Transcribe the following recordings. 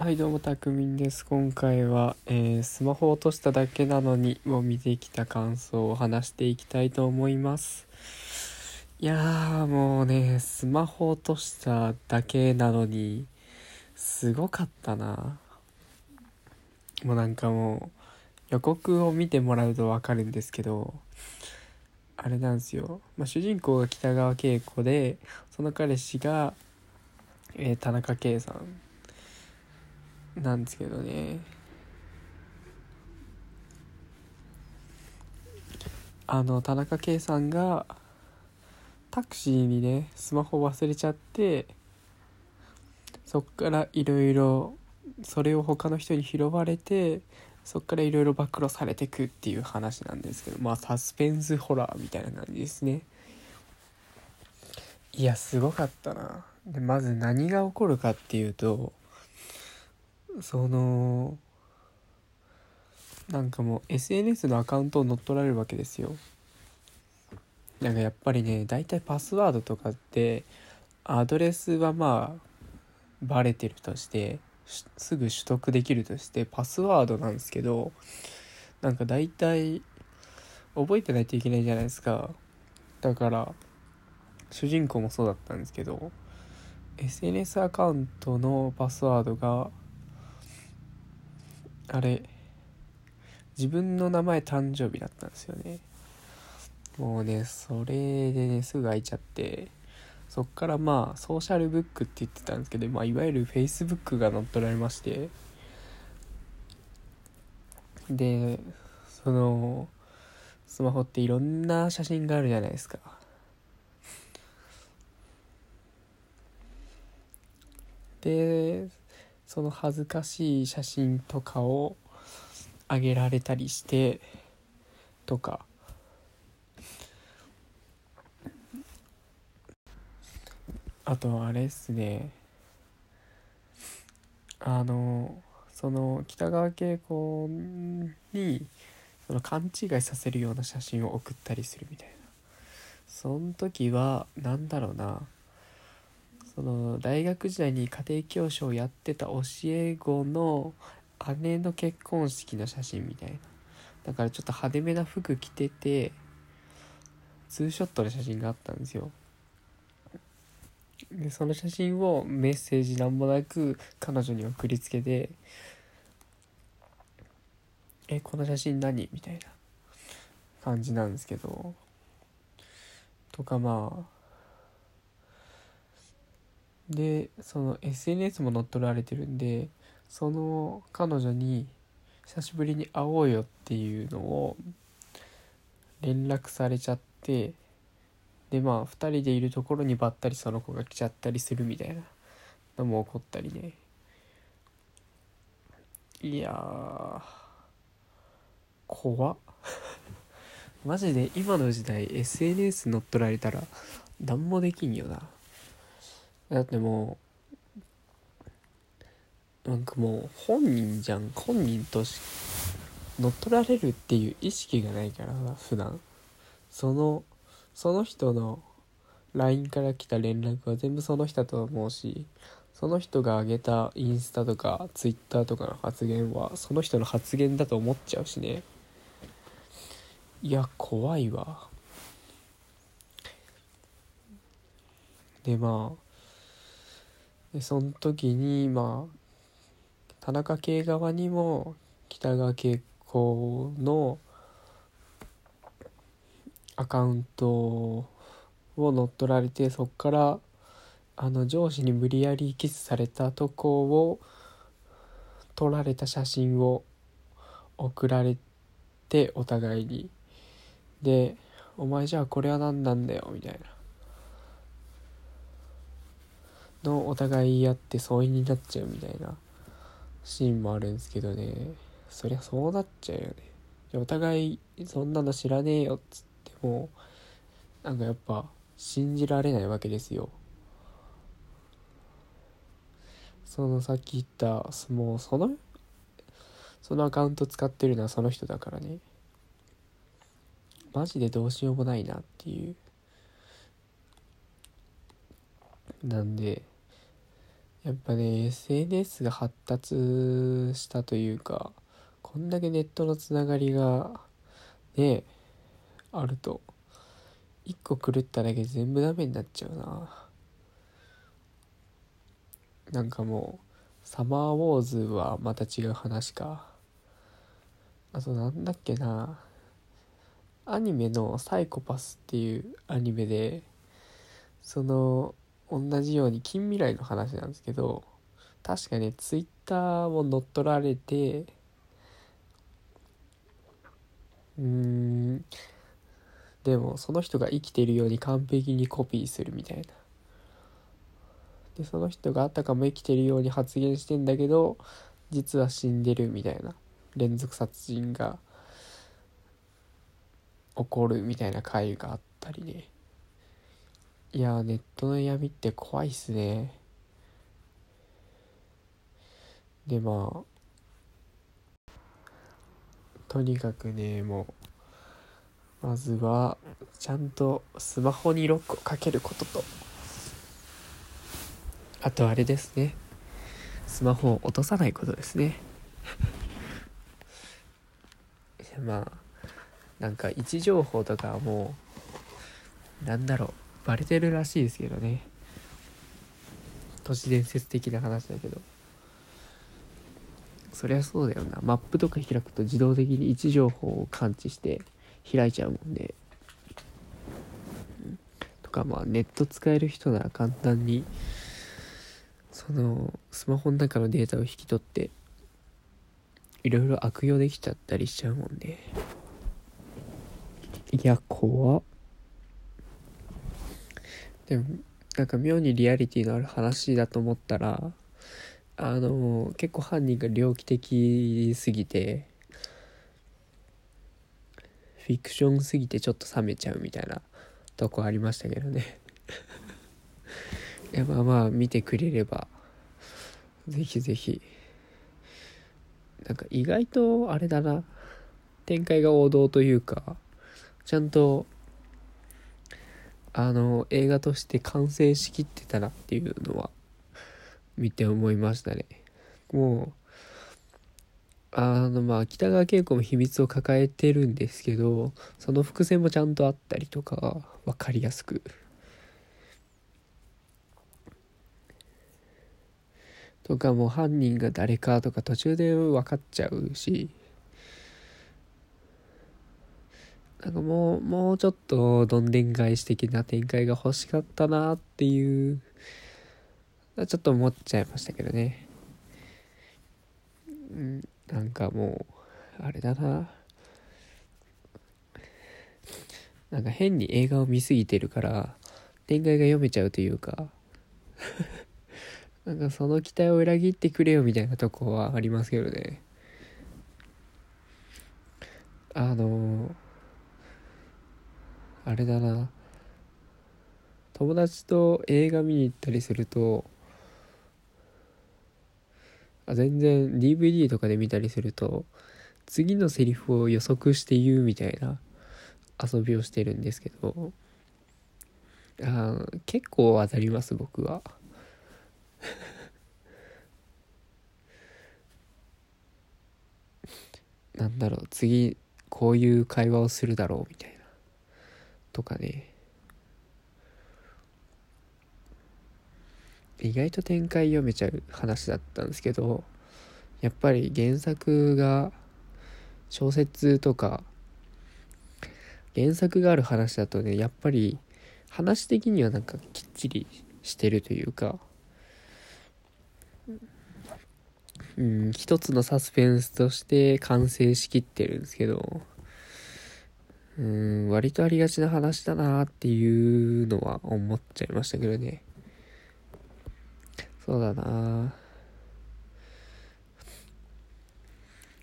はいどうもたくみんです。今回は、えースマホ落としただけなのにを見てきた感想を話していきたいと思います。いやーもうねスマホ落としただけなのにすごかったな。もうなんかもう予告を見てもらうとわかるんですけどあれなんですよ、まあ、主人公が北川景子でその彼氏が、えー田中圭さん。なんですけどね。あの田中圭さんがタクシーにねスマホ忘れちゃってそっからいろいろそれを他の人に拾われてそっからいろいろ暴露されてくっていう話なんですけどまあサスペンスホラーみたいな感じですね。いやすごかったな。でまず何が起こるかっていうとそのなんかもう SNS のアカウントを乗っ取られるわけですよ。なんかやっぱりね大体パスワードとかってアドレスはまあバレてるとしてすぐ取得できるとしてパスワードなんですけどなんか大体覚えてないといけないじゃないですか。だから主人公もそうだったんですけど SNS アカウントのパスワードがあれ自分の名前誕生日だったんですよね。もうねそれでねすぐ開いちゃってそっからまあソーシャルブックって言ってたんですけど、まあ、いわゆる Facebook が乗っ取られまして。でそのスマホっていろんな写真があるじゃないですか。でその恥ずかしい写真とかをあげられたりしてとか。あとあれっすね。あのその北川景子にその勘違いさせるような写真を送ったりするみたいな。その時はなんだろうな。その大学時代に家庭教師をやってた教え子の姉の結婚式の写真みたいな。だからちょっと派手めな服着ててツーショットの写真があったんですよ。でその写真をメッセージなんもなく彼女に送りつけて「えこの写真何?」みたいな感じなんですけど。とかまあでその SNS も乗っ取られてるんでその彼女に久しぶりに会おうよっていうのを連絡されちゃってでまあ2人でいるところにばったりその子が来ちゃったりするみたいなのも起こったりね。いやー怖っ。マジで今の時代 SNS 乗っ取られたら何もできんよな。だってもうなんかもう本人じゃん本人とし乗っ取られるっていう意識がないからさ普段。そのその人の LINE から来た連絡は全部その人だと思うしその人が上げたインスタとか Twitter とかの発言はその人の発言だと思っちゃうしね。いや怖いわ。でまあでその時にまあ田中圭側にも北川景子のアカウントを乗っ取られてそっからあの上司に無理やりキスされたとこを撮られた写真を送られてお互いに。で「お前じゃあこれは何なんだよ」みたいな。のお互い言い合って疎遠になっちゃうみたいなシーンもあるんですけどね。そりゃそうなっちゃうよね。お互いそんなの知らねえよっつってもなんかやっぱ信じられないわけですよ。そのさっき言ったもうそのそのアカウント使ってるのはその人だからね。マジでどうしようもないなっていう。なんでやっぱね SNS が発達したというかこんだけネットのつながりがねあると一個狂っただけで全部ダメになっちゃうな。なんかもうサマーウォーズはまた違う話か。あとなんだっけな。アニメの「サイコパス」っていうアニメでその同じように近未来の話なんですけど確かねツイッターも乗っ取られてうーんでもその人が生きてるように完璧にコピーするみたいな。でその人があたかも生きてるように発言してんだけど実は死んでるみたいな。連続殺人が起こるみたいな回があったりね。いやネットの闇って怖いっすね。でまあとにかくねもうまずはちゃんとスマホにロックをかけることと。あとあれですね。スマホを落とさないことですね。まあなんか位置情報とかはもうなんだろう。バレてるらしいですけどね。都市伝説的な話だけど。そりゃそうだよな。マップとか開くと自動的に位置情報を感知して開いちゃうもんね、とかまあネット使える人なら簡単にそのスマホの中のデータを引き取っていろいろ悪用できちゃったりしちゃうもんね。いや怖っ。でもなんか妙にリアリティのある話だと思ったらあの結構犯人が猟奇的すぎてフィクションすぎてちょっと冷めちゃうみたいなとこありましたけどね。いやまあまあ見てくれればぜひぜひ。なんか意外とあれだな。展開が王道というかちゃんとあの映画として完成しきってたなっていうのは見て思いましたね。もうあのまあ北川景子も秘密を抱えてるんですけどその伏線もちゃんとあったりとか分かりやすく。とかもう犯人が誰かとか途中で分かっちゃうし。なんかもう、もうちょっとどんでん返し的な展開が欲しかったなっていう、ちょっと思っちゃいましたけどね。うん、なんかもう、あれだな。なんか変に映画を見すぎてるから、展開が読めちゃうというか なんかその期待を裏切ってくれよみたいなとこはありますけどね。あのーあれだな。友達と映画見に行ったりするとあ全然 DVD とかで見たりすると次のセリフを予測して言うみたいな遊びをしてるんですけどあ結構当たります僕は。なんだろう次こういう会話をするだろうみたいな。とかね。意外と展開読めちゃう話だったんですけどやっぱり原作が小説とか原作がある話だとねやっぱり話的にはなんかきっちりしてるというかうん一つのサスペンスとして完成しきってるんですけどうん、割とありがちな話だなっていうのは思っちゃいましたけどね。そうだな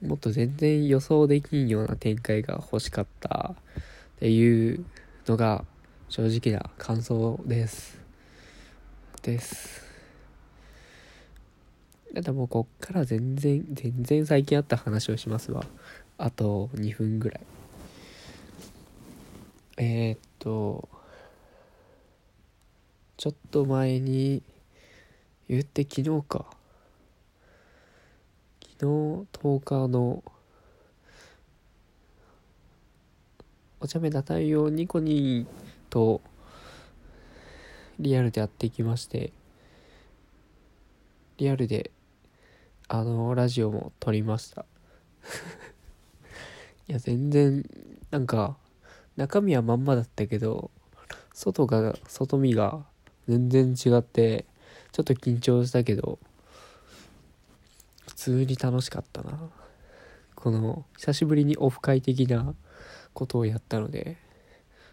もっと全然予想できんような展開が欲しかったっていうのが正直な感想です。です。だってもうこっから全然、全然最近あった話をしますわ。あと2分ぐらい。えー、っとちょっと前に言って昨日か。昨日10日のお茶目な太陽ニコニーとリアルでやってきましてリアルであのラジオも撮りました。いや全然なんか中身はまんまだったけど外が外見が全然違ってちょっと緊張したけど普通に楽しかったな。この久しぶりにオフ会的なことをやったので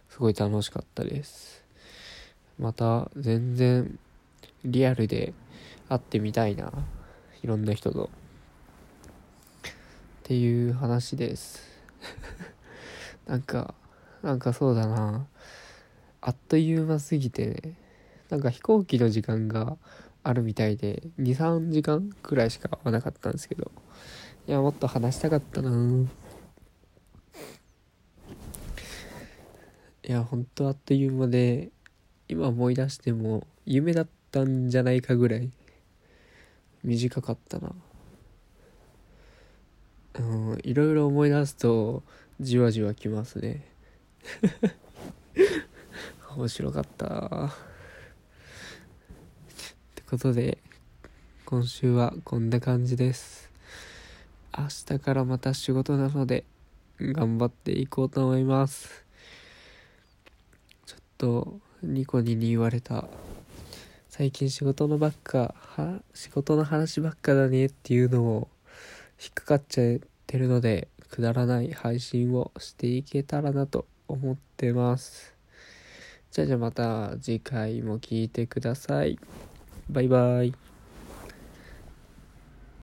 すごい楽しかったです。また全然リアルで会ってみたいないろんな人と。っていう話です。なんかなんかそうだな。あっという間すぎてなんか飛行機の時間があるみたいで23時間くらいしか会わなかったんですけど。いやもっと話したかったな。いやほんとあっという間で今思い出しても夢だったんじゃないかぐらい短かったな。うんいろいろ思い出すとじわじわきますね。面白かった。ってことで今週はこんな感じです。明日からまた仕事なので頑張っていこうと思います。ちょっとニコニに言われた。最近仕事のばっかは仕事の話ばっかだねっていうのを引っかかっちゃってるのでくだらない配信をしていけたらなと思ってます。じゃあじゃあまた次回も聴いてください。バイバイ。